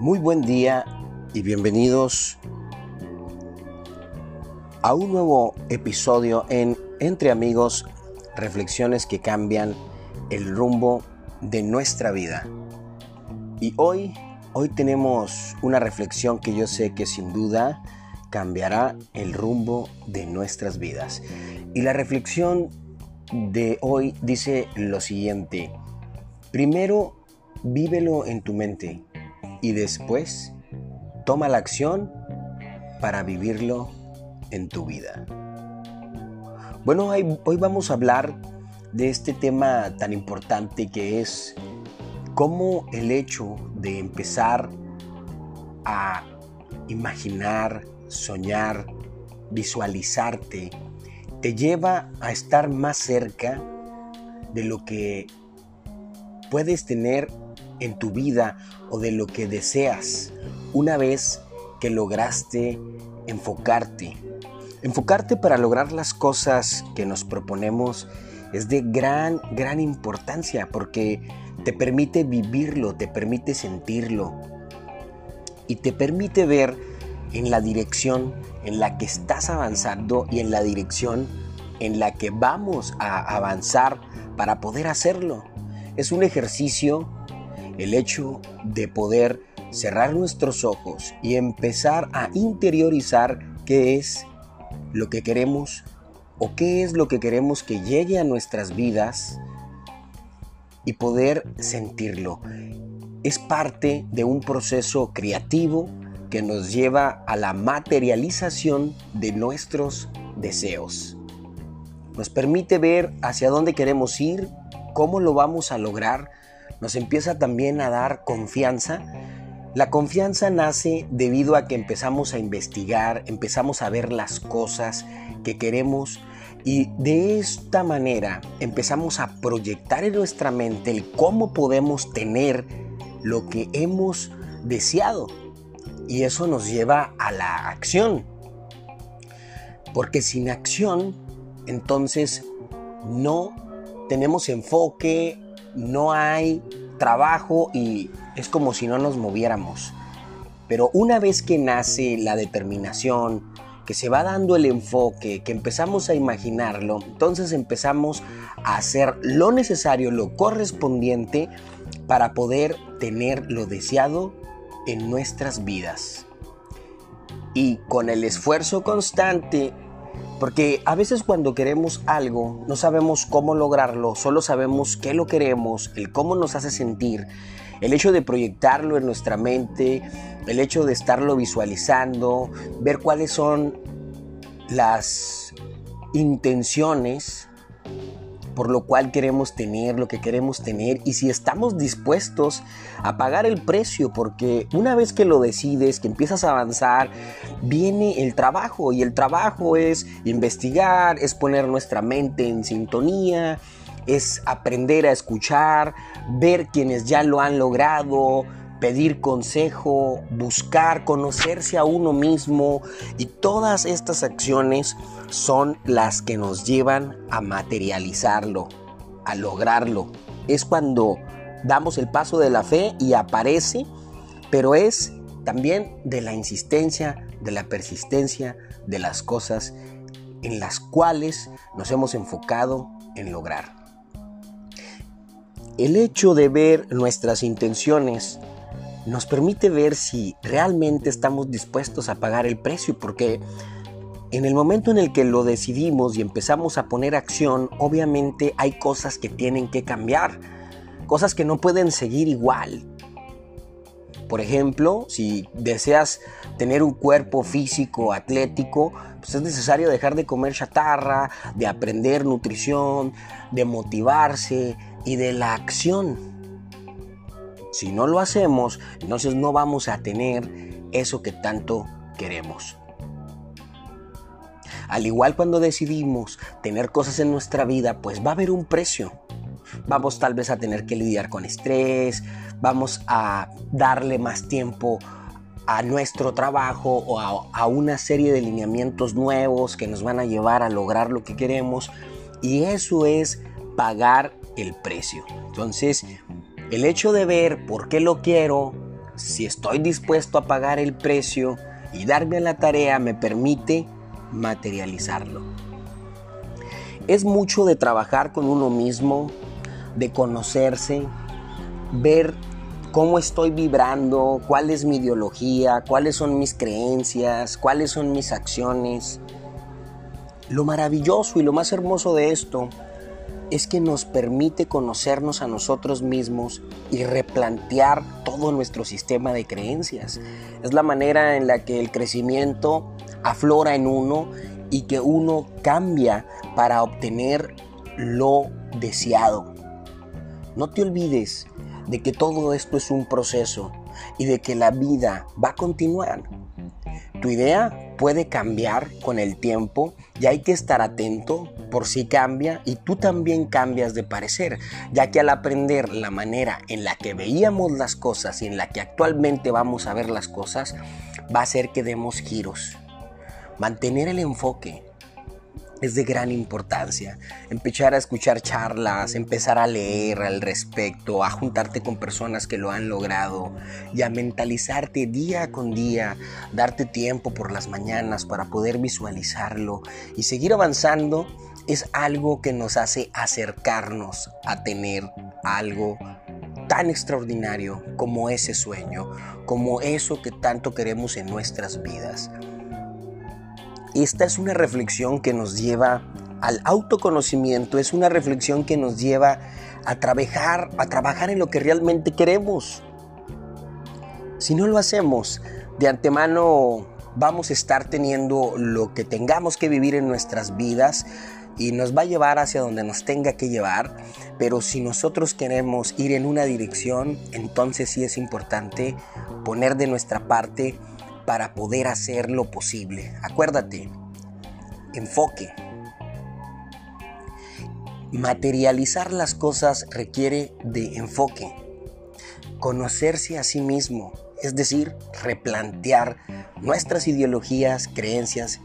Muy buen día y bienvenidos a un nuevo episodio en Entre Amigos, reflexiones que cambian el rumbo de nuestra vida. Y hoy, hoy tenemos una reflexión que yo sé que sin duda cambiará el rumbo de nuestras vidas. Y la reflexión de hoy dice lo siguiente. Primero, vívelo en tu mente y después toma la acción para vivirlo en tu vida. Bueno, hoy vamos a hablar de este tema tan importante que es cómo el hecho de empezar a imaginar, soñar, visualizarte, te lleva a estar más cerca de lo que puedes tener en tu vida o de lo que deseas una vez que lograste enfocarte. Enfocarte para lograr las cosas que nos proponemos es de gran, gran importancia porque te permite vivirlo, te permite sentirlo y te permite ver en la dirección en la que estás avanzando y en la dirección en la que vamos a avanzar para poder hacerlo. Es un ejercicio el hecho de poder cerrar nuestros ojos y empezar a interiorizar qué es lo que queremos o qué es lo que queremos que llegue a nuestras vidas y poder sentirlo. Es parte de un proceso creativo que nos lleva a la materialización de nuestros deseos. Nos permite ver hacia dónde queremos ir, cómo lo vamos a lograr, nos empieza también a dar confianza. La confianza nace debido a que empezamos a investigar, empezamos a ver las cosas que queremos y de esta manera empezamos a proyectar en nuestra mente el cómo podemos tener lo que hemos deseado. Y eso nos lleva a la acción. Porque sin acción, entonces no tenemos enfoque, no hay trabajo y es como si no nos moviéramos. Pero una vez que nace la determinación, que se va dando el enfoque, que empezamos a imaginarlo, entonces empezamos a hacer lo necesario, lo correspondiente para poder tener lo deseado en nuestras vidas. Y con el esfuerzo constante porque a veces cuando queremos algo no sabemos cómo lograrlo, solo sabemos qué lo queremos, el cómo nos hace sentir, el hecho de proyectarlo en nuestra mente, el hecho de estarlo visualizando, ver cuáles son las intenciones por lo cual queremos tener, lo que queremos tener y si estamos dispuestos a pagar el precio, porque una vez que lo decides, que empiezas a avanzar, viene el trabajo y el trabajo es investigar, es poner nuestra mente en sintonía, es aprender a escuchar, ver quienes ya lo han logrado, pedir consejo, buscar, conocerse a uno mismo y todas estas acciones son las que nos llevan a materializarlo, a lograrlo. Es cuando damos el paso de la fe y aparece, pero es también de la insistencia, de la persistencia de las cosas en las cuales nos hemos enfocado en lograr. El hecho de ver nuestras intenciones nos permite ver si realmente estamos dispuestos a pagar el precio, porque en el momento en el que lo decidimos y empezamos a poner acción, obviamente hay cosas que tienen que cambiar, cosas que no pueden seguir igual. Por ejemplo, si deseas tener un cuerpo físico atlético, pues es necesario dejar de comer chatarra, de aprender nutrición, de motivarse y de la acción. Si no lo hacemos, entonces no vamos a tener eso que tanto queremos. Al igual cuando decidimos tener cosas en nuestra vida, pues va a haber un precio. Vamos tal vez a tener que lidiar con estrés, vamos a darle más tiempo a nuestro trabajo o a, a, una serie de lineamientos nuevos que nos van a llevar a lograr lo que queremos. Y eso es pagar el precio. Entonces, el hecho de ver por qué lo quiero, si estoy dispuesto a pagar el precio y darme a la tarea me permite materializarlo. Es mucho de trabajar con uno mismo, de conocerse, ver cómo estoy vibrando, cuál es mi ideología, cuáles son mis creencias, cuáles son mis acciones. Lo maravilloso y lo más hermoso de esto es que nos permite conocernos a nosotros mismos y replantear todo nuestro sistema de creencias. Es la manera en la que el crecimiento aflora en uno y que uno cambia para obtener lo deseado. No te olvides de que todo esto es un proceso y de que la vida va a continuar. Tu idea puede cambiar con el tiempo y hay que estar atento por si cambia y tú también cambias de parecer, ya que al aprender la manera en la que veíamos las cosas y en la que actualmente vamos a ver las cosas, va a hacer que demos giros. Mantener el enfoque, es de gran importancia. Empezar a escuchar charlas, empezar a leer al respecto, a juntarte con personas que lo han logrado y a mentalizarte día con día, darte tiempo por las mañanas para poder visualizarlo y seguir avanzando es algo que nos hace acercarnos a tener algo tan extraordinario como ese sueño, como eso que tanto queremos en nuestras vidas. Esta es una reflexión que nos lleva al autoconocimiento, es una reflexión que nos lleva a trabajar, a trabajar en lo que realmente queremos. Si no lo hacemos, de antemano vamos a estar teniendo lo que tengamos que vivir en nuestras vidas y nos va a llevar hacia donde nos tenga que llevar, pero si nosotros queremos ir en una dirección, entonces sí es importante poner de nuestra parte para poder hacer lo posible. Acuérdate, enfoque. Materializar las cosas requiere de enfoque. Conocerse a sí mismo, es decir, replantear nuestras ideologías, creencias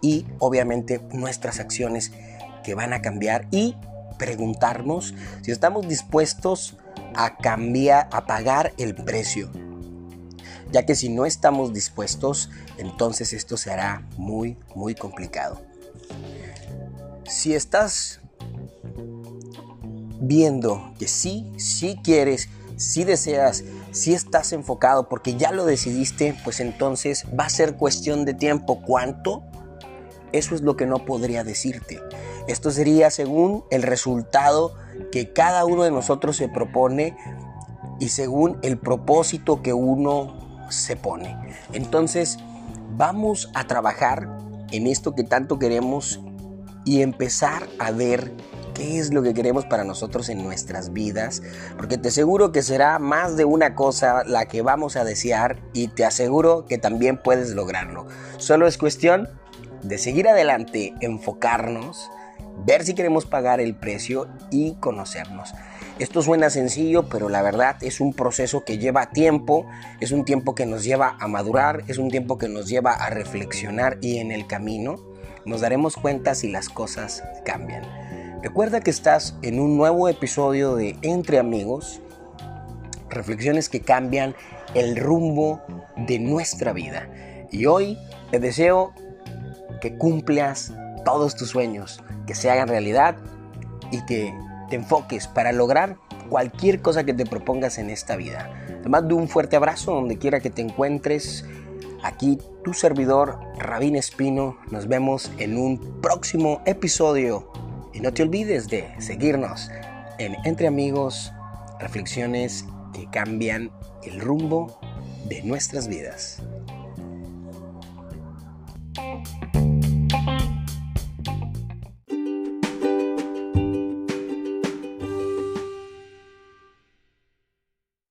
y obviamente nuestras acciones que van a cambiar y preguntarnos si estamos dispuestos a cambiar, a pagar el precio ya que si no estamos dispuestos, entonces esto será muy, muy complicado. Si estás viendo que sí, sí quieres, sí deseas, sí estás enfocado porque ya lo decidiste, pues entonces va a ser cuestión de tiempo. ¿Cuánto? Eso es lo que no podría decirte. Esto sería según el resultado que cada uno de nosotros se propone y según el propósito que uno se pone. Entonces, vamos a trabajar en esto que tanto queremos y empezar a ver qué es lo que queremos para nosotros en nuestras vidas, porque te aseguro que será más de una cosa la que vamos a desear y te aseguro que también puedes lograrlo. Solo es cuestión de seguir adelante, enfocarnos, ver si queremos pagar el precio y conocernos. Esto suena sencillo, pero la verdad es un proceso que lleva tiempo, es un tiempo que nos lleva a madurar, es un tiempo que nos lleva a reflexionar y en el camino nos daremos cuenta si las cosas cambian. Recuerda que estás en un nuevo episodio de Entre Amigos, reflexiones que cambian el rumbo de nuestra vida. Y hoy te deseo que cumplas todos tus sueños, que se hagan realidad y que te enfoques para lograr cualquier cosa que te propongas en esta vida. Te mando un fuerte abrazo donde quiera que te encuentres. Aquí tu servidor, Rabín Espino. Nos vemos en un próximo episodio. Y no te olvides de seguirnos en Entre Amigos, reflexiones que cambian el rumbo de nuestras vidas.